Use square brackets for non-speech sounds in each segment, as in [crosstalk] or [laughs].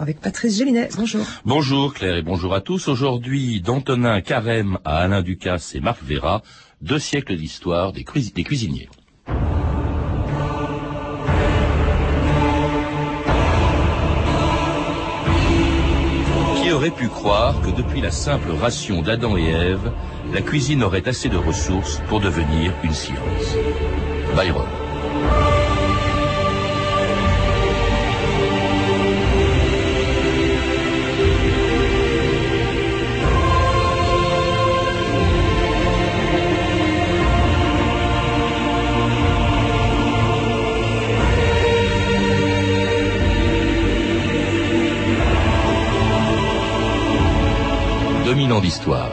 Avec Patrice Gélinet, bonjour. Bonjour Claire et bonjour à tous. Aujourd'hui, d'Antonin Carême à Alain Ducasse et Marc Vera, deux siècles d'histoire des, cuisiniers. Qui aurait pu croire que depuis la simple ration d'Adam et Ève, la cuisine aurait assez de ressources pour devenir une science Byron. 2000 ans d'histoire.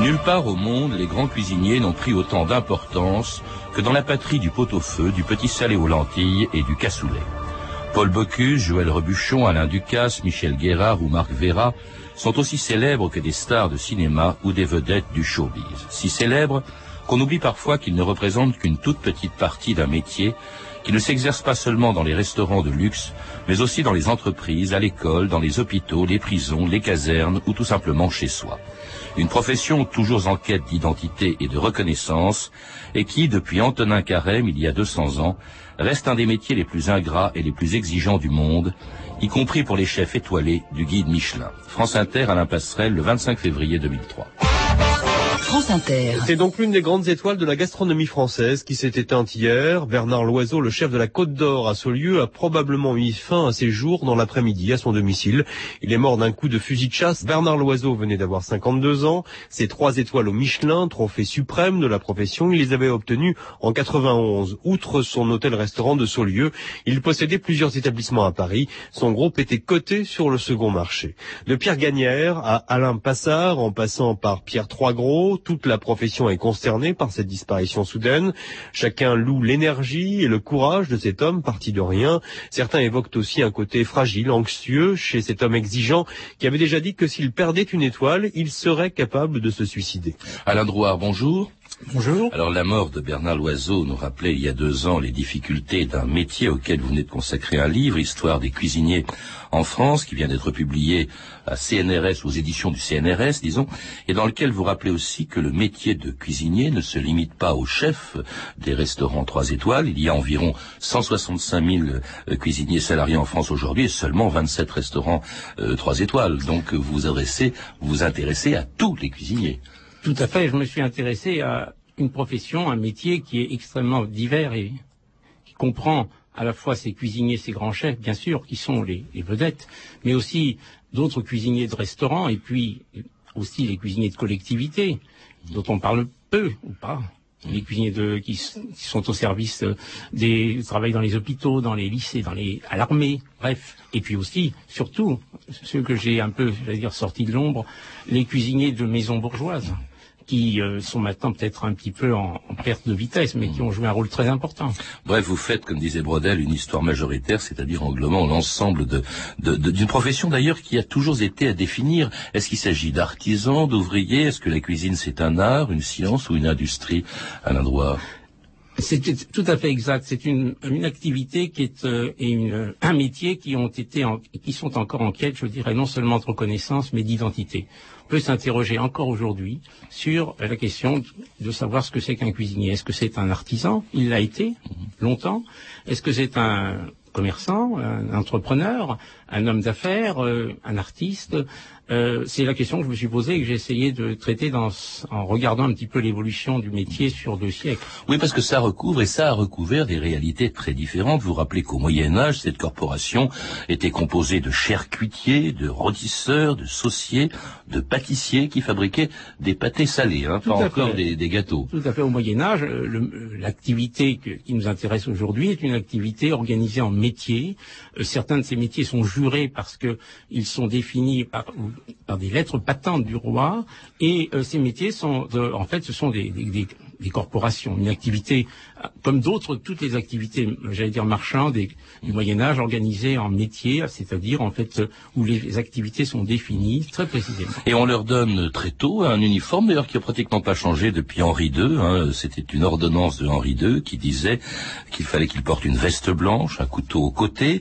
Nulle part au monde, les grands cuisiniers n'ont pris autant d'importance que dans la patrie du pot-au-feu, du petit salé aux lentilles et du cassoulet. Paul Bocuse, Joël Rebuchon, Alain Ducasse, Michel Guérard ou Marc Vera sont aussi célèbres que des stars de cinéma ou des vedettes du showbiz. Si célèbres qu'on oublie parfois qu'ils ne représentent qu'une toute petite partie d'un métier qui ne s'exerce pas seulement dans les restaurants de luxe, mais aussi dans les entreprises, à l'école, dans les hôpitaux, les prisons, les casernes ou tout simplement chez soi. Une profession toujours en quête d'identité et de reconnaissance et qui, depuis Antonin Carême, il y a 200 ans, reste un des métiers les plus ingrats et les plus exigeants du monde, y compris pour les chefs étoilés du guide Michelin. France Inter, Alain Passerelle, le 25 février 2003. C'est donc l'une des grandes étoiles de la gastronomie française qui s'est éteinte hier. Bernard Loiseau, le chef de la Côte d'Or à Saulieu, a probablement mis fin à ses jours dans l'après-midi à son domicile. Il est mort d'un coup de fusil de chasse. Bernard Loiseau venait d'avoir 52 ans. Ses trois étoiles au Michelin, trophée suprême de la profession, il les avait obtenues en 91. Outre son hôtel-restaurant de Saulieu, il possédait plusieurs établissements à Paris. Son groupe était coté sur le second marché. De Pierre Gagnère à Alain Passard, en passant par Pierre Troisgros, toute la profession est consternée par cette disparition soudaine. Chacun loue l'énergie et le courage de cet homme parti de rien. Certains évoquent aussi un côté fragile, anxieux chez cet homme exigeant qui avait déjà dit que s'il perdait une étoile, il serait capable de se suicider. Alain Drouard, bonjour. Bonjour. Alors la mort de Bernard Loiseau nous rappelait il y a deux ans les difficultés d'un métier auquel vous venez de consacrer un livre, Histoire des cuisiniers en France, qui vient d'être publié à CNRS, aux éditions du CNRS, disons, et dans lequel vous rappelez aussi que le métier de cuisinier ne se limite pas au chef des restaurants trois étoiles. Il y a environ 165 000 euh, cuisiniers salariés en France aujourd'hui et seulement 27 restaurants euh, trois étoiles. Donc vous vous adressez, vous vous intéressez à tous les cuisiniers. Tout à fait. Je me suis intéressé à une profession, un métier qui est extrêmement divers et qui comprend à la fois ces cuisiniers, ces grands chefs, bien sûr, qui sont les, vedettes, mais aussi d'autres cuisiniers de restaurants et puis aussi les cuisiniers de collectivité, dont on parle peu ou pas. Les cuisiniers de, qui, sont au service des travaillent dans les hôpitaux, dans les lycées, dans les à l'armée, bref. Et puis aussi, surtout, ceux que j'ai un peu, je dire, sortis de l'ombre, les cuisiniers de maisons bourgeoises qui euh, sont maintenant peut-être un petit peu en, perte de vitesse, mais qui ont joué un rôle très important. Bref, vous faites, comme disait Brodel, une histoire majoritaire, c'est-à-dire englobant l'ensemble d'une de, de, profession d'ailleurs qui a toujours été à définir. Est-ce qu'il s'agit d'artisans, d'ouvriers? Est-ce que la cuisine c'est un art, une science ou une industrie? À l'endroit c'est tout à fait exact. C'est une, une, activité qui est euh, et une, un métier qui ont été en, qui sont encore en quête, je dirais, non seulement de reconnaissance, mais d'identité peut s'interroger encore aujourd'hui sur la question de savoir ce que c'est qu'un cuisinier. Est-ce que c'est un artisan? Il l'a été longtemps. Est-ce que c'est un commerçant, un entrepreneur, un homme d'affaires, euh, un artiste euh, c'est la question que je me suis posée et que j'ai essayé de traiter dans, en regardant un petit peu l'évolution du métier sur deux siècles. Oui, parce que ça recouvre et ça a recouvert des réalités très différentes. Vous vous rappelez qu'au Moyen Âge, cette corporation était composée de charcutiers, de rôtisseurs, de sauciers, de pâtissiers qui fabriquaient des pâtés salés, hein, pas encore des, des, gâteaux. Tout à fait. Au Moyen Âge, l'activité qui nous intéresse aujourd'hui est une activité organisée en Euh, certains de ces métiers sont jurés parce que ils sont définis par des lettres patentes du roi. Et euh, ces métiers sont, en fait, ce sont des, des corporations, une activité comme d'autres, toutes les activités, j'allais dire marchandes du Moyen Âge, organisées en métier, c'est-à-dire en fait où les activités sont définies très précisément. Et on leur donne très tôt un uniforme, d'ailleurs qui n'a pratiquement pas changé depuis Henri II. Hein. C'était une ordonnance de Henri II qui disait qu'il fallait qu'il porte une veste blanche, un couteau au côté,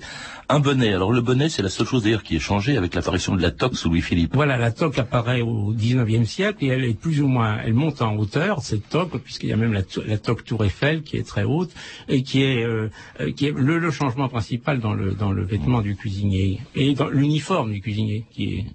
un bonnet. Alors le bonnet, c'est la seule chose d'ailleurs qui est changée avec l'apparition de la toque sous Louis-Philippe. Voilà, la toque apparaît au XIXe siècle et elle est plus ou moins, elle monte en hauteur cette toque, puisqu'il y a même la, toque Tour Eiffel qui est très haute et qui est, euh, qui est le, changement principal dans le dans le vêtement du cuisinier et dans l'uniforme du cuisinier qui est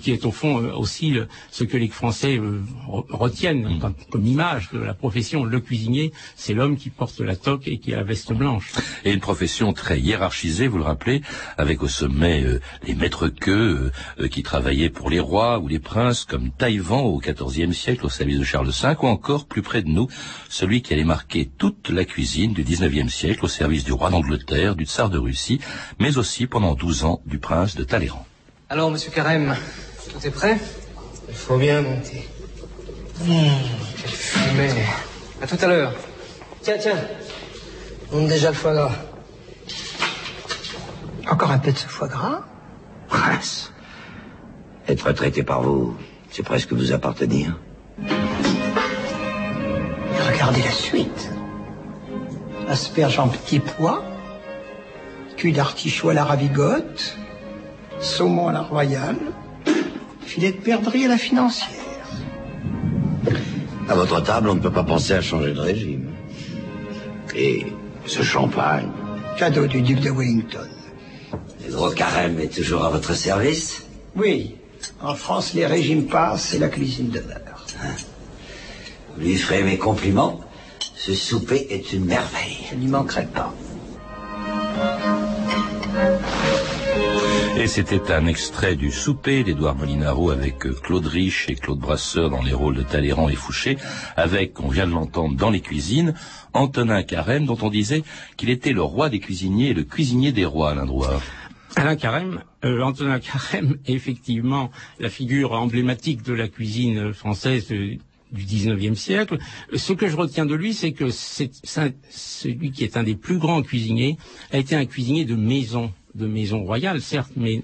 qui est au fond euh, aussi ce que les Français euh, retiennent mm. comme image de la profession. Le cuisinier, c'est l'homme qui porte la toque et qui a la veste blanche. Et une profession très hiérarchisée, vous le rappelez, avec au sommet euh, les maîtres queues qui travaillaient pour les rois ou les princes, comme Taïwan au XIVe siècle au service de Charles V, ou encore plus près de nous, celui qui allait marquer toute la cuisine du XIXe siècle au service du roi d'Angleterre, du tsar de Russie, mais aussi pendant douze ans du prince de Talleyrand. Alors, monsieur Carême, tout est prêt? Il faut bien monter. Mmh, quelle fumée. À tout à l'heure. Tiens, tiens. Monte déjà le foie gras. Encore un peu de ce foie gras? Prince, être traité par vous, c'est presque vous appartenir. regardez la suite. Asperge en petits pois, cul d'artichaut à la ravigote, saumon à la royale, filet de perdrix à la financière. À votre table, on ne peut pas penser à changer de régime. Et ce champagne. Cadeau du duc de Wellington. Le carême est toujours à votre service? Oui. En France, les régimes passent et la cuisine demeure. Vous lui ferez mes compliments. Ce souper est une merveille. Je n'y manquerai pas. Et c'était un extrait du souper d'Édouard Molinaro avec euh, Claude Rich et Claude Brasseur dans les rôles de Talleyrand et Fouché, avec, on vient de l'entendre dans les cuisines, Antonin Carême, dont on disait qu'il était le roi des cuisiniers et le cuisinier des rois, Alain Drouard. Alain Carême, euh, Antonin Carême est effectivement la figure emblématique de la cuisine française du XIXe siècle. Ce que je retiens de lui, c'est que celui qui est un des plus grands cuisiniers a été un cuisinier de maison de maison royale, certes, mais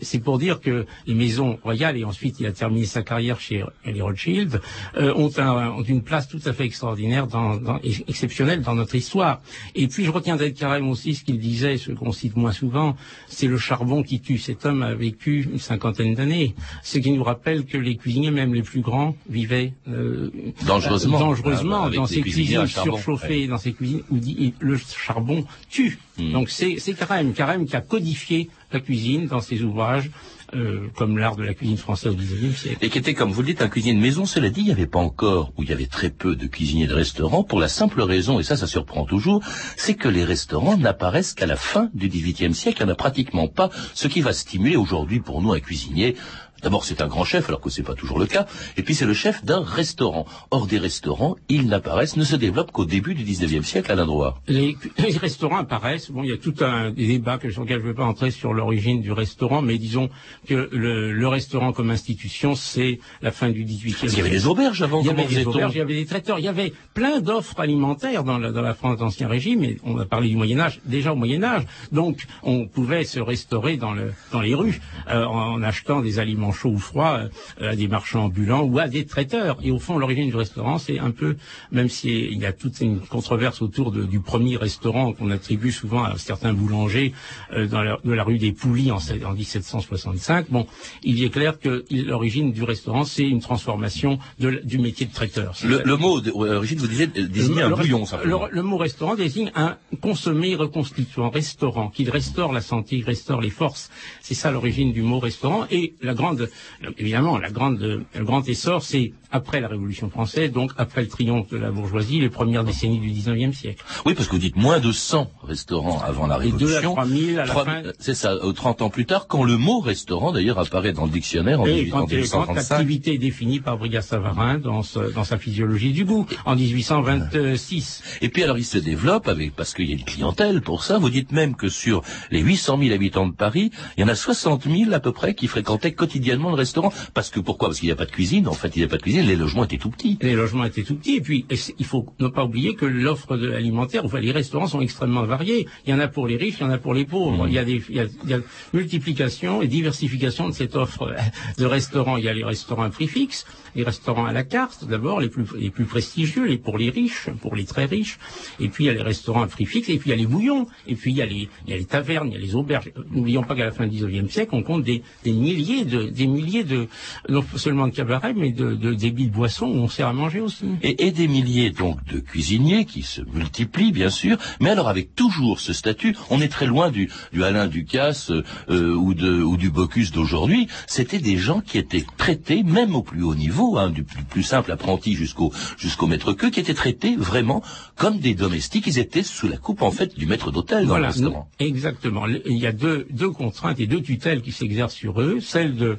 c'est pour dire que les maisons royales, et ensuite il a terminé sa carrière chez les Rothschild, euh, ont, une place tout à fait extraordinaire, dans, exceptionnelle dans notre histoire. Et puis je retiens d'être carrément aussi ce qu'il disait, ce qu'on cite moins souvent, c'est le charbon qui tue. Cet homme a vécu une cinquantaine d'années, ce qui nous rappelle que les cuisiniers, même les plus grands, vivaient euh, dangereusement, dangereusement dans ces cuisines surchauffées, dans ces cuisines où le charbon tue. Hmm. Donc c'est Carême, Carême qui a codifié la cuisine dans ses ouvrages, euh, comme l'art de la cuisine française au XIXe siècle. Et qui était, comme vous le dites, un cuisinier de maison. Cela dit, il n'y avait pas encore, ou il y avait très peu de cuisiniers de restaurants, pour la simple raison, et ça, ça surprend toujours, c'est que les restaurants n'apparaissent qu'à la fin du XVIIIe siècle. Il n'y en a pratiquement pas, ce qui va stimuler aujourd'hui pour nous un cuisinier D'abord, c'est un grand chef, alors que c'est pas toujours le cas. Et puis, c'est le chef d'un restaurant. Or, des restaurants, ils n'apparaissent, ne se développent qu'au début du 19e siècle, à l'endroit. Les, les, restaurants apparaissent. Bon, il y a tout un débat que, sur lequel je ne vais pas entrer sur l'origine du restaurant, mais disons que le, le restaurant comme institution, c'est la fin du 18e siècle. Il y avait des auberges avant. Il y avait des auberges, il y avait des traiteurs, il y avait plein d'offres alimentaires dans la, dans la France d'Ancien Régime, et on a parlé du Moyen-Âge, déjà au Moyen-Âge. Donc, on pouvait se restaurer dans, le, dans les rues euh, en achetant des aliments chaud ou froid euh, à des marchands ambulants ou à des traiteurs. Et au fond, l'origine du restaurant, c'est un peu, même s'il y a toute une controverse autour de, du premier restaurant qu'on attribue souvent à certains boulangers euh, dans la, de la rue des Poulies en, en 1765, bon, il est clair que l'origine du restaurant, c'est une transformation de, du métier de traiteur. Le, le, mot d'origine, vous disiez, désigne un bouillon. Le, le, mot restaurant désigne un consommé reconstituant, restaurant, qui restaure la santé, qui restaure les forces. C'est ça l'origine du mot restaurant. Et la grande, évidemment, la grande, le grand essor, c'est après la Révolution française, donc après le triomphe de la bourgeoisie, les premières décennies du XIXe siècle. Oui, parce que vous dites moins de 100 restaurants avant la Révolution. 2 à 3 000 à la fin. C'est ça, 30 ans plus tard, quand le mot restaurant, d'ailleurs, apparaît dans le dictionnaire en, et quand, l'activité est définie par Brigas Savarin dans, dans, sa physiologie du goût, en 1826. Et puis alors, il se développe avec, parce qu'il y a une clientèle pour ça, vous dites même que sur les 800 000 habitants de Paris, il y en a 60 000 à peu près qui fréquentaient quotidiennement quotidiennement le restaurant. Parce que pourquoi Parce qu'il n'y a pas de cuisine. En fait, il n'y a pas de cuisine. Les logements étaient tout petits. Les logements étaient tout petits. Et puis, il faut ne pas oublier que l'offre alimentaire, enfin, les restaurants sont extrêmement variés. Il y en a pour les riches, il y en a pour les pauvres. Mmh. Il, y a des, il, y a, il y a multiplication et diversification de cette offre de restaurants. Il y a les restaurants prix fixes les restaurants à la carte, d'abord, les plus, les plus prestigieux, les pour les riches, pour les très riches. Et puis, il y a les restaurants à prix fixe, et puis il y a les bouillons, et puis il y a les, il y a les tavernes, il y a les auberges. N'oublions pas qu'à la fin du XIXe siècle, on compte des, des milliers de, des milliers de, non seulement de cabarets, mais de, de débits de boissons où on sert à manger aussi. Et, et des milliers, donc, de cuisiniers qui se multiplient, bien sûr, mais alors avec toujours ce statut, on est très loin du, du Alain Ducasse euh, ou, de, ou du Bocuse d'aujourd'hui. C'était des gens qui étaient traités, même au plus haut niveau, Hein, du plus, simple apprenti jusqu'au jusqu'au maître queue, qui étaient traités vraiment comme des domestiques. Ils étaient sous la coupe en fait du maître d'hôtel dans le restaurant. exactement. Il y a deux, deux contraintes et deux tutelles qui s'exercent sur eux. Celle de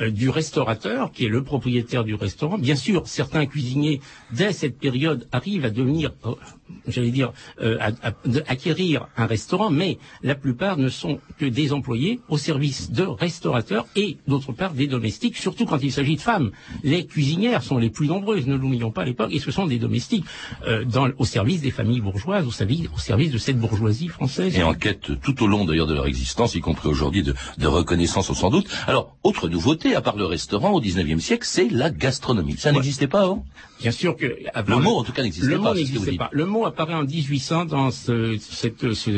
du restaurateur, qui est le propriétaire du restaurant. Bien sûr, certains cuisiniers, dès cette période, arrivent à devenir, euh, j'allais dire, euh, à, acquérir un restaurant, mais la plupart ne sont que des employés au service de restaurateurs et, d'autre part, des domestiques, surtout quand il s'agit de femmes. Les cuisinières sont les plus nombreuses, ne l'oublions pas à l'époque, et ce sont des domestiques dans, au service des familles bourgeoises, au service, au service de cette bourgeoisie française. Et en quête tout au long d'ailleurs de leur existence, y compris aujourd'hui de, de reconnaissance sans doute. Alors, autre nouveauté, à part le restaurant au XIXe siècle, c'est la gastronomie. Ça n'existait pas avant Bien sûr que le mot en tout cas n'existait pas. Le mot n'existait pas. Le mot apparaît en 1800 dans ce, cette, ce,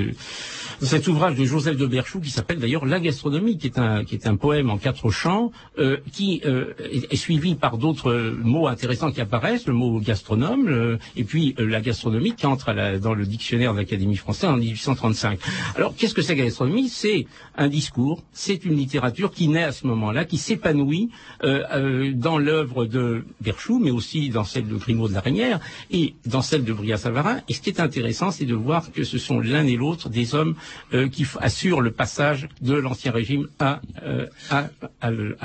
cet ouvrage de Joseph de Berchou qui s'appelle d'ailleurs La gastronomie, qui est un qui est un poème en quatre chants, euh, qui euh, est, suivi par d'autres mots intéressants qui apparaissent, le mot gastronome, et puis euh, la gastronomie qui entre dans le dictionnaire de l'Académie française en 1835. Alors qu'est-ce que c'est la gastronomie? C'est un discours, c'est une littérature qui naît à ce moment-là, qui s'épanouit dans l'œuvre de Berchou, mais aussi dans celle de Grimaud de la Reynière et dans celle de Bria-Savarin. Et ce qui est intéressant, c'est de voir que ce sont l'un et l'autre des hommes euh, qui assurent le passage de l'ancien régime à, euh,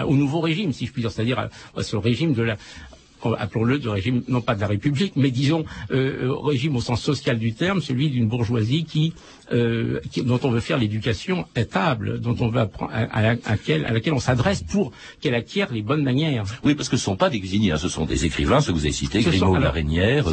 au nouveau régime, si je puis dire, c'est-à-dire à, ce régime de la appelons-le de régime, non pas de la République, mais disons euh, régime au sens social du terme, celui d'une bourgeoisie qui euh, dont on veut faire l'éducation étable, dont on veut apprendre, à, laquelle, à laquelle on s'adresse pour qu'elle acquiert les bonnes manières. Oui, parce que ce ne sont pas des cuisiniers, hein, ce sont des écrivains, ceux que vous avez cités, Grimaud, Larinière,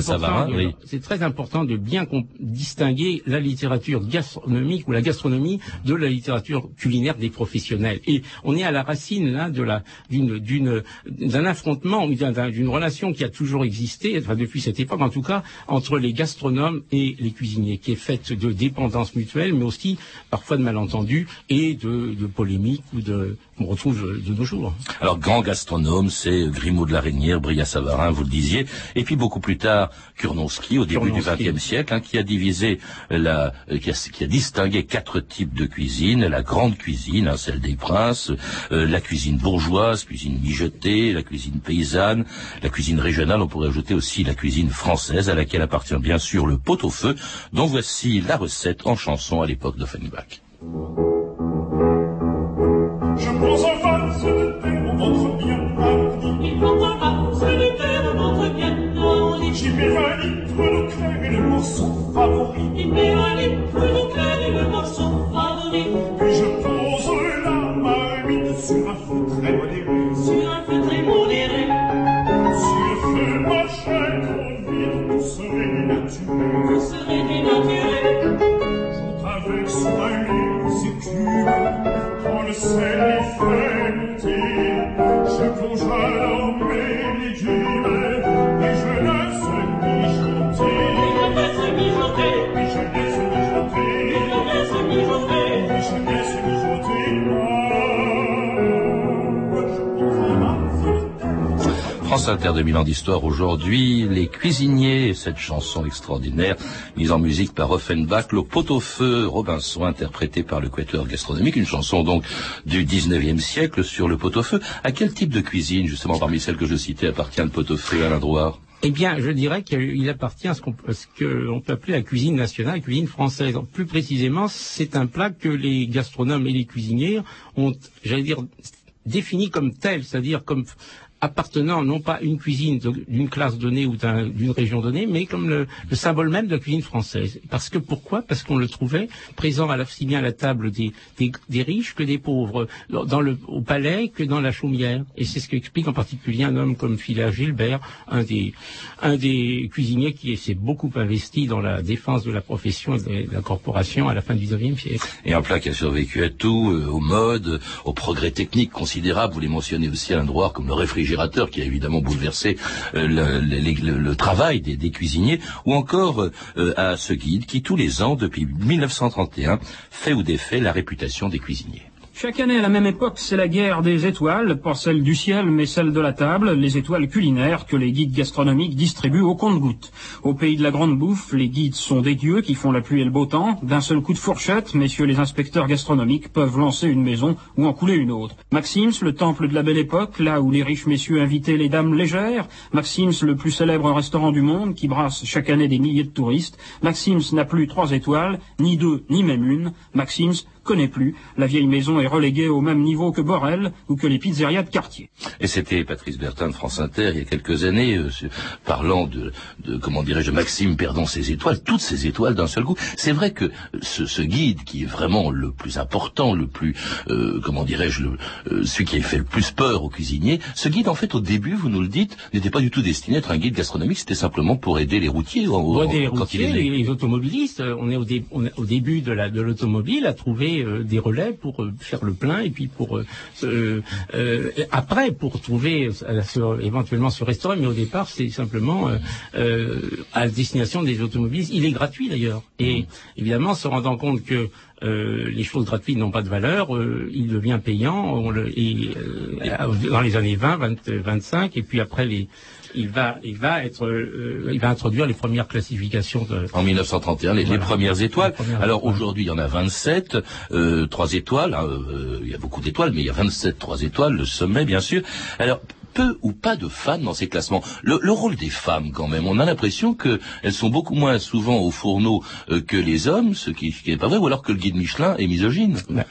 Savarin. C'est très important de bien distinguer la littérature gastronomique ou la gastronomie de la littérature culinaire des professionnels. Et on est à la racine là de la d'une d'une d'un affrontement, d'une relation qui a toujours existé, enfin depuis cette époque en tout cas, entre les gastronomes et les cuisiniers, qui est faite de dépendance mutuelle, mais aussi parfois de malentendus et de, de polémiques ou de qu'on retrouve de nos jours. Alors grand gastronome, c'est Grimaud de la Reynière, Bria-Savarin, vous le disiez, et puis beaucoup plus tard Kurnowski au début du XXe siècle, hein, qui a divisé la, qui a, qui a, distingué quatre types de cuisine la grande cuisine, hein, celle des princes, euh, la cuisine bourgeoise, cuisine mijotée, la cuisine paysanne, la cuisine régionale. On pourrait ajouter aussi la cuisine française, à laquelle appartient bien sûr le pot-au-feu, dont voici la recette en chanson à l'époque d'Offenbach. Je prends un vase de thé au ventre bien. Il de ventre bien rempli. J'y mets un litre d'eau claire et le morceau favori. Il met un litre d'eau claire et le morceau favori. France Inter de Milan d'Histoire aujourd'hui, les cuisiniers, cette chanson extraordinaire mise en musique par Offenbach, le pot-au-feu Robinson interprété par le Quatuor gastronomique, une chanson donc du 19e siècle sur le pot-au-feu. À quel type de cuisine, justement parmi celles que je citais, appartient le pot-au-feu à l'endroit eh bien, je dirais qu'il appartient à ce qu'on peut appeler la cuisine nationale, la cuisine française. Plus précisément, c'est un plat que les gastronomes et les cuisiniers ont, j'allais dire, défini comme tel, c'est-à-dire comme appartenant non pas à une cuisine d'une classe donnée ou d'une région donnée, mais comme le, symbole même de la cuisine française. Parce que pourquoi? Parce qu'on le trouvait présent à la, aussi bien à la table des, des, riches que des pauvres, dans le, au palais que dans la chaumière. Et c'est ce qu'explique en particulier un homme comme Phila Gilbert, un des, un des cuisiniers qui s'est beaucoup investi dans la défense de la profession et de la corporation à la fin du XIXe siècle. Et un plat qui a survécu à tout, euh, aux modes, aux progrès techniques considérables. Vous les mentionnez aussi à l'endroit comme le réfrigérateur qui a évidemment bouleversé euh, le, travail des, cuisiniers, ou encore euh, à ce guide qui tous les ans, depuis 1931, fait ou défait la réputation des cuisiniers. Chaque année à la même époque, c'est la guerre des étoiles, pas celle du ciel, mais celle de la table, les étoiles culinaires que les guides gastronomiques distribuent au compte-gouttes. Au pays de la grande bouffe, les guides sont des dieux qui font la pluie et le beau temps. D'un seul coup de fourchette, messieurs les inspecteurs gastronomiques peuvent lancer une maison ou en couler une autre. Maxims, le temple de la belle époque, là où les riches messieurs invitaient les dames légères. Maxims, le plus célèbre restaurant du monde, qui brasse chaque année des milliers de touristes. Maxims n'a plus trois étoiles, ni deux, ni même une. Maxims connaît plus. La vieille maison est reléguée au même niveau que Borel ou que les pizzerias de quartier. Et c'était Patrice Bertin de France Inter il y a quelques années, euh, parlant de, de comment dirais-je, Maxime perdant ses étoiles, toutes ses étoiles d'un seul coup. C'est vrai que ce, ce, guide, qui est vraiment le plus important, le plus, euh, comment dirais-je, euh, celui qui a fait le plus peur aux cuisiniers, ce guide, en fait, au début, vous nous le dites, n'était pas du tout destiné à être un guide gastronomique, c'était simplement pour aider les routiers. Pour aider les routiers, les, automobilistes. On est au, au début de l'automobile à trouver euh, des relais pour euh, faire le plein et puis pour euh, après pour trouver éventuellement ce restaurant. Mais au départ, c'est simplement à destination des automobilistes. Il est gratuit d'ailleurs. Et évidemment, se rendant compte que les choses gratuites n'ont pas de valeur, il devient payant et, dans les années 20, 20, 25, et puis après les, il va, il va être, euh, il va introduire les premières classifications de. En 1931, les, les premières étoiles. Alors aujourd'hui, il y en a 27, euh, trois étoiles. Hein, euh, il y a beaucoup d'étoiles, mais il y a 27 trois étoiles, le sommet bien sûr. Alors peu ou pas de femmes dans ces classements. Le, rôle des femmes, quand même, on a l'impression qu'elles sont beaucoup moins souvent au fourneau euh, que les hommes, ce qui n'est pas vrai, ou alors que le guide Michelin est misogyne. Bah,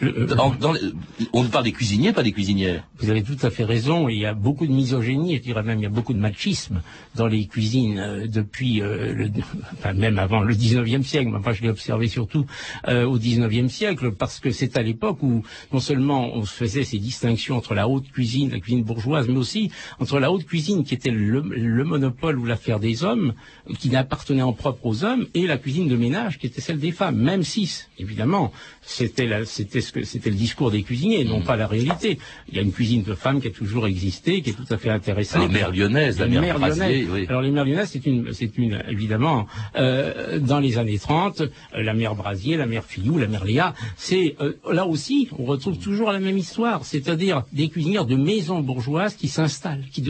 on parle des cuisiniers, pas des cuisinières. Vous avez tout à fait raison. Il y a beaucoup de misogynie, je dirais même il y a beaucoup de machisme dans les cuisines euh, depuis, euh, le, [laughs] enfin même avant le 19e siècle. Enfin, je l'ai observé surtout au 19e siècle, parce que c'est à l'époque où non seulement on faisait ces distinctions entre la haute cuisine, la cuisine bourgeoise, mais aussi entre la haute cuisine, qui était le, monopole ou l'affaire des hommes, qui n'appartenait en propre aux hommes, et la cuisine de ménage, qui était celle des femmes. Même si, évidemment, c'était le discours des cuisiniers, non pas la réalité. Il y a une cuisine de femmes qui a toujours existé, qui est tout à fait intéressante. Les mères lyonnaises, la mère Brasier, oui. Alors les mères lyonnaises, c'est une, c'est une, évidemment, euh, dans les années 30, euh, la mère Brasier, la mère Fillou, la mère Léa, c'est euh, là aussi, on retrouve toujours la même histoire, c'est-à-dire des cuisinières de maisons bourgeoises qui s'installent qui,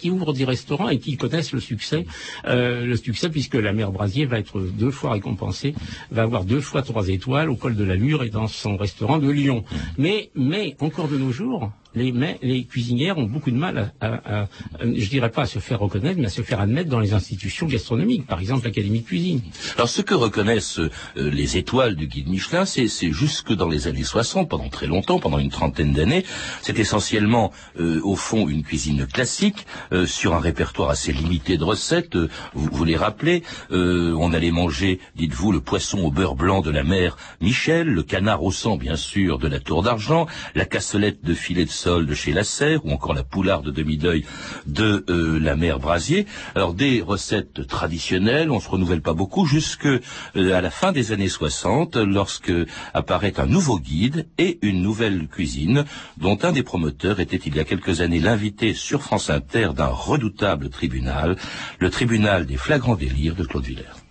qui ouvrent des restaurants et qui connaissent le succès, euh, le succès puisque la mère Brasier va être deux fois récompensée, va avoir deux fois trois étoiles au col de la Lure et dans son restaurant de Lyon. Mais, mais encore de nos jours, les, les cuisinières ont beaucoup de mal à, à, à, je dirais pas à se faire reconnaître, mais à se faire admettre dans les institutions gastronomiques, par exemple l'Académie de cuisine. Alors ce que reconnaissent euh, les étoiles du guide Michelin, c'est jusque dans les années 60, pendant très longtemps, pendant une trentaine d'années, c'est essentiellement euh, au fond une cuisine classique euh, sur un répertoire assez limité de recettes. vous, vous les rappelez, on allait manger, dites-vous, le poisson au beurre blanc de la mer Michel, le canard au sang bien sûr de la Tour d'Argent, la cassolette de filet de de chez La Serre, ou encore la poularde de demi-deuil de euh, la mère Brasier. Alors des recettes traditionnelles, on se renouvelle pas beaucoup, jusque euh, à la fin des années 60, lorsque apparaît un nouveau guide et une nouvelle cuisine, dont un des promoteurs était il y a quelques années l'invité sur France Inter d'un redoutable tribunal, le tribunal des flagrants délires de Claude Villers.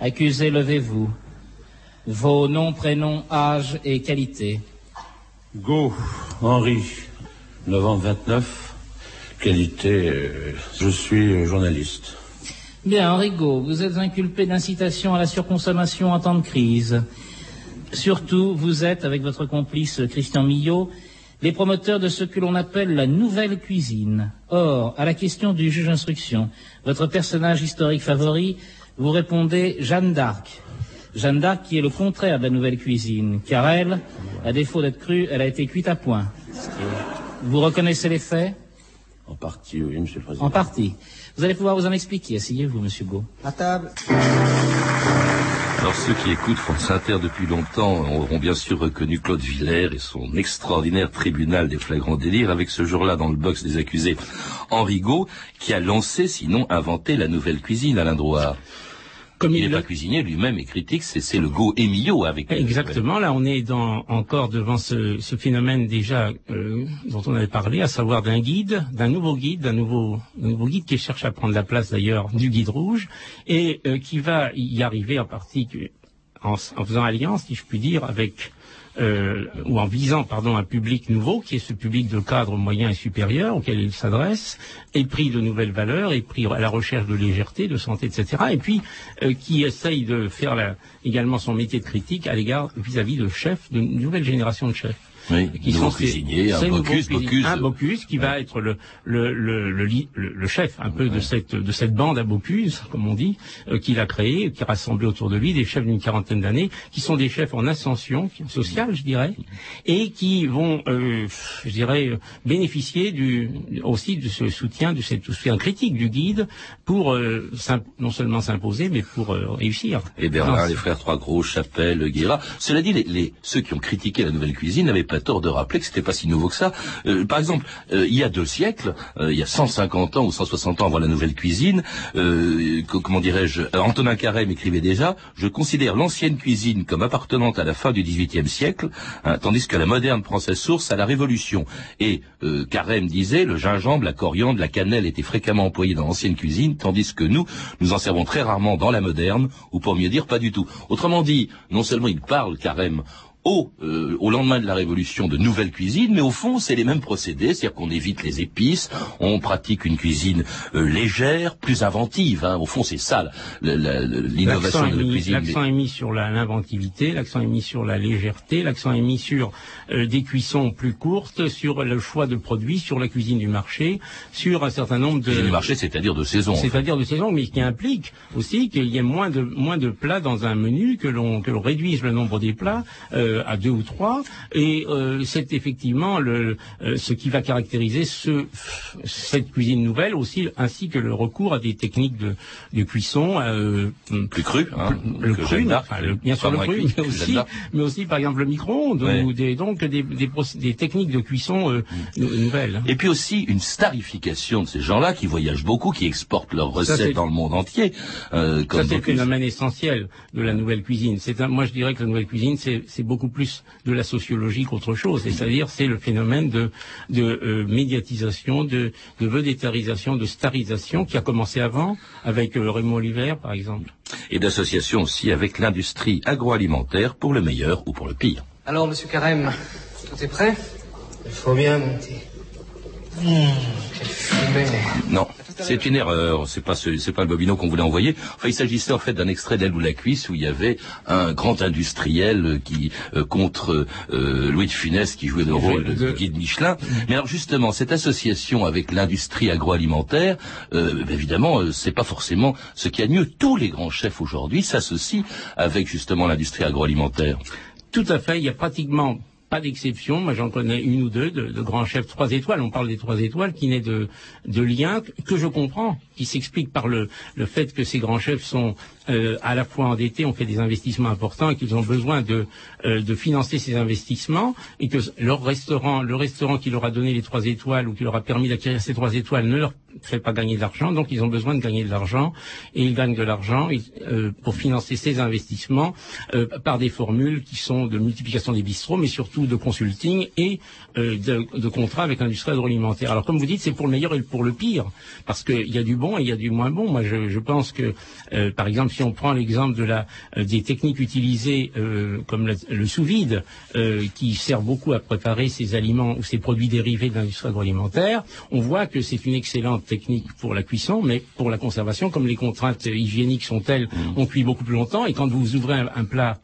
Accusé, levez-vous. Vos noms, prénoms, âge et qualité. Go, Henri, novembre 29, qualité, euh, je suis journaliste. Bien, Henri Go, vous êtes inculpé d'incitation à la surconsommation en temps de crise. Surtout, vous êtes, avec votre complice Christian Millot, les promoteurs de ce que l'on appelle la nouvelle cuisine. Or, à la question du juge d'instruction, votre personnage historique favori, vous répondez Jeanne d'Arc. Jeanne d'Arc qui est le contraire de la nouvelle cuisine, car elle, à défaut d'être crue, elle a été cuite à point. Vous reconnaissez les faits? En partie, oui, Monsieur le Président. En partie. Vous allez pouvoir vous en expliquer. Asseyez-vous, Monsieur Go. À table. Alors ceux qui écoutent France Inter depuis longtemps auront bien sûr reconnu Claude Villers et son extraordinaire tribunal des flagrants délires avec ce jour-là dans le box des accusés Henri Gaud qui a lancé, sinon inventé la nouvelle cuisine à l'Indroit. Comme il n'est pas cuisinier lui-même et critique, c'est le go Emilio avec. Exactement. Là, on est dans, encore devant ce, ce phénomène déjà euh, dont on avait parlé, à savoir d'un guide, d'un nouveau guide, d'un nouveau, nouveau guide qui cherche à prendre la place d'ailleurs du guide rouge et euh, qui va y arriver en partie en, en faisant alliance, si je puis dire, avec euh, ou en visant pardon un public nouveau qui est ce public de cadres moyens et supérieurs auquel il s'adresse, est pris de nouvelles valeurs, est pris à la recherche de légèreté, de santé, etc. Et puis euh, qui essaye de faire également son métier de critique à l'égard vis-à-vis de chefs, de nouvelles générations de chefs. Oui, qui sont cuisiniers, un Bocuse, Bocuse, un Bocuse qui va être le le, le, le, le, chef un peu de cette de cette bande à Bocuse, comme on dit, euh, qu'il a créé, qui a rassemblé autour de lui des chefs d'une quarantaine d'années, qui sont des chefs en ascension sociale, je dirais, et qui vont, euh, je dirais, bénéficier du aussi de ce soutien, de ce soutien critique du guide pour euh, non seulement s'imposer, mais pour euh, réussir. Et Bernard, les frères Trois Gros, Chapelle, Guéra. Cela dit, les, les, ceux qui ont critiqué la nouvelle cuisine n'avaient pas tort de rappeler que c'était pas si nouveau que ça. Euh, par exemple, euh, il y a deux siècles, euh, il y a 150 ans ou 160 ans avant la nouvelle cuisine, comment dirais-je, Antonin Carême écrivait déjà, je considère l'ancienne cuisine comme appartenant à la fin du XVIIIe siècle, hein, tandis que la moderne prend sa source à la Révolution. Et Carême disait, le gingembre, la coriandre, la cannelle étaient fréquemment employés dans l'ancienne cuisine, tandis que nous, nous en servons très rarement dans la moderne, ou pour mieux dire, pas du tout. Autrement dit, non seulement il parle, Carême, au, euh, au lendemain de la Révolution de nouvelles cuisines, mais au fond, c'est les mêmes procédés, c'est-à-dire qu'on évite les épices, on pratique une cuisine euh, légère, plus inventive. Hein. Au fond, c'est ça l'innovation de la cuisine. L'accent est mis sur l'inventivité, l'accent est mis sur la légèreté, l'accent est mis sur euh, des cuissons plus courtes, sur le choix de produits, sur la cuisine du marché, sur un certain nombre de... Cuisine du marché, c'est-à-dire de saison. C'est-à-dire de saison, mais qui implique aussi qu'il y ait moins de, moins de plats dans un menu, que l'on réduise le nombre des plats. Euh, à deux ou trois, et euh, c'est effectivement le, euh, ce qui va caractériser ce, cette cuisine nouvelle aussi, ainsi que le recours à des techniques de, de cuisson plus crues, hein, le cru, bien sûr le cru, mais aussi, mais aussi par exemple le micro-ondes ou des, donc des, des, des, techniques de cuisson mm. nouvelles. Et puis aussi une starification de ces gens-là qui voyagent beaucoup, qui exportent leurs recettes dans le monde entier. Euh, comme Ça c'est le phénomène essentiel de la nouvelle cuisine. C'est moi je dirais que la nouvelle cuisine c'est beaucoup plus de la sociologie qu'autre chose. C'est-à-dire, c'est le phénomène de, de euh, médiatisation, de, de vedétarisation, de starisation qui a commencé avant avec euh, Raymond Oliver, par exemple. Et d'association aussi avec l'industrie agroalimentaire pour le meilleur ou pour le pire. Alors, Monsieur Carême, tout est prêt? Il faut bien monter. Mmh, non, c'est une erreur. C'est pas c'est pas le bobino qu'on voulait envoyer. Enfin, il s'agissait en fait d'un extrait d'Elle ou la cuisse où il y avait un grand industriel qui euh, contre euh, Louis de Funès qui jouait le rôle de, guide Michelin. Mais alors justement, cette association avec l'industrie agroalimentaire, euh, évidemment, c'est pas forcément ce qui a de mieux. Tous les grands chefs aujourd'hui s'associent avec justement l'industrie agroalimentaire. Tout à fait. Il y a pratiquement pas d'exception. Moi, j'en connais une ou deux de, de, grands chefs trois étoiles. On parle des trois étoiles qui naît de, de liens que je comprends, qui s'expliquent par le, le fait que ces grands chefs sont euh, à la fois endettés, ont fait des investissements importants et qu'ils ont besoin de, euh, de financer ces investissements et que leur restaurant, le restaurant qui leur a donné les trois étoiles ou qui leur a permis d'acquérir ces trois étoiles ne leur fait pas gagner de l'argent. Donc, ils ont besoin de gagner de l'argent et ils gagnent de l'argent euh, pour financer ces investissements euh, par des formules qui sont de multiplication des bistrots, mais surtout de consulting et euh, de, contrats avec l'industrie agroalimentaire. Alors comme vous dites, c'est pour le meilleur et pour le pire, parce qu'il y a du bon et il y a du moins bon. Moi, je, je pense que, par exemple, si on prend l'exemple de la euh, des techniques utilisées comme le sous-vide, qui sert beaucoup à préparer ces aliments ou ces produits dérivés de l'industrie agroalimentaire, on voit que c'est une excellente technique pour la cuisson, mais pour la conservation, comme les contraintes hygiéniques sont telles, mmh. on cuit beaucoup plus longtemps. Et quand vous ouvrez un plat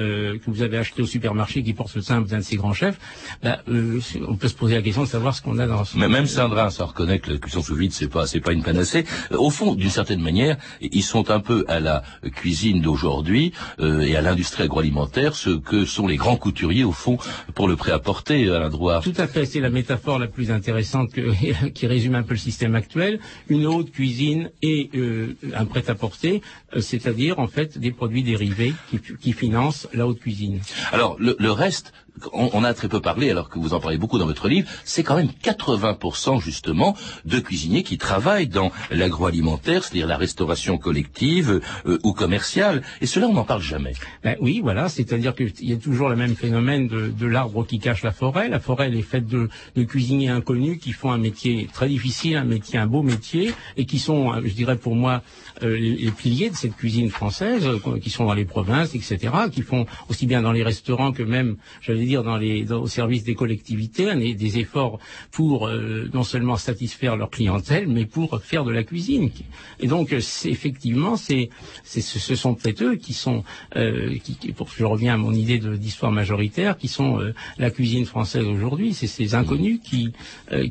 euh, que vous avez acheté au supermarché qui porte le simple d'un de ces grands chefs, ben, euh, on peut se poser la question de savoir ce qu'on a dans. Mais même Sandra, ça reconnaît que la cuisson sous vide, c'est pas, c'est pas une panacée. Euh, au fond, d'une certaine manière, ils sont un peu à la cuisine d'aujourd'hui euh, et à l'industrie agroalimentaire ce que sont les grands couturiers au fond pour le prêt-à-porter, à la droite. Tout à fait, c'est la métaphore la plus intéressante que, [laughs] qui résume un peu le système actuel. Une haute cuisine et euh, un prêt-à-porter, euh, c'est-à-dire en fait des produits dérivés qui, qui financent la haute cuisine. Alors le, le reste, on, a très peu parlé, alors que vous en parlez beaucoup dans votre livre, c'est quand même 80% justement de cuisiniers qui travaillent dans l'agroalimentaire, c'est-à-dire la restauration collective euh, ou commerciale, et cela on n'en parle jamais. Ben oui, voilà, c'est-à-dire qu'il y a toujours le même phénomène de, l'arbre qui cache la forêt. La forêt, elle est faite de, cuisiniers inconnus qui font un métier très difficile, un métier, un beau métier, et qui sont, je dirais pour moi, euh, les, les, piliers de cette cuisine française, euh, qui sont dans les provinces, etc., qui font aussi bien dans les restaurants que même, j'allais dire, dans les, au service des collectivités, des, efforts pour euh, non seulement satisfaire leur clientèle, mais pour faire de la cuisine. Et donc, effectivement, c'est, ce sont peut-être eux qui sont, euh, qui, pour je reviens à mon idée d'histoire majoritaire, qui sont euh, la cuisine française aujourd'hui. C'est ces inconnus qui,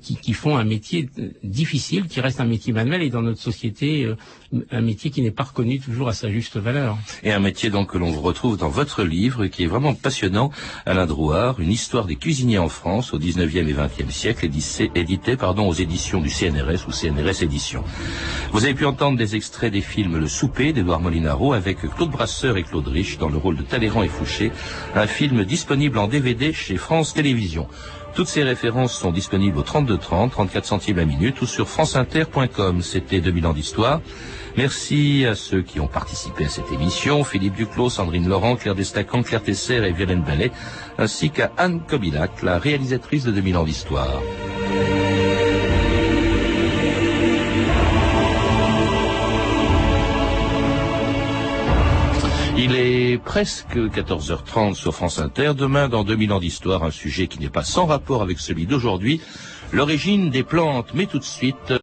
qui, qui, font un métier difficile, qui reste un métier manuel, et dans notre société, un métier qui n'est pas reconnu toujours à sa juste valeur. Et un métier donc que l'on retrouve dans votre livre, qui est vraiment passionnant, Alain Drouard, une histoire des cuisiniers en France au 19e et 20e siècle, édité, pardon, aux éditions du CNRS ou CNRS Éditions. Vous avez pu entendre des extraits des films Le Souper d'Edouard Molinaro avec Claude Brasseur et Claude Rich dans le rôle de Talleyrand et Fouché, un film disponible en DVD chez France Télévisions. Toutes ces références sont disponibles au 3230, 34 centimes la minute ou sur franceinter.com. C'était 2000 ans d'histoire. Merci à ceux qui ont participé à cette émission, Philippe Duclos, Sandrine Laurent, Claire Destacan, Claire Tesser et Violaine Ballet, ainsi qu'à Anne Kobilac, la réalisatrice de 2000 ans d'histoire. Il est presque 14h30 sur France Inter. Demain, dans 2000 ans d'histoire, un sujet qui n'est pas sans rapport avec celui d'aujourd'hui, l'origine des plantes. Mais tout de suite...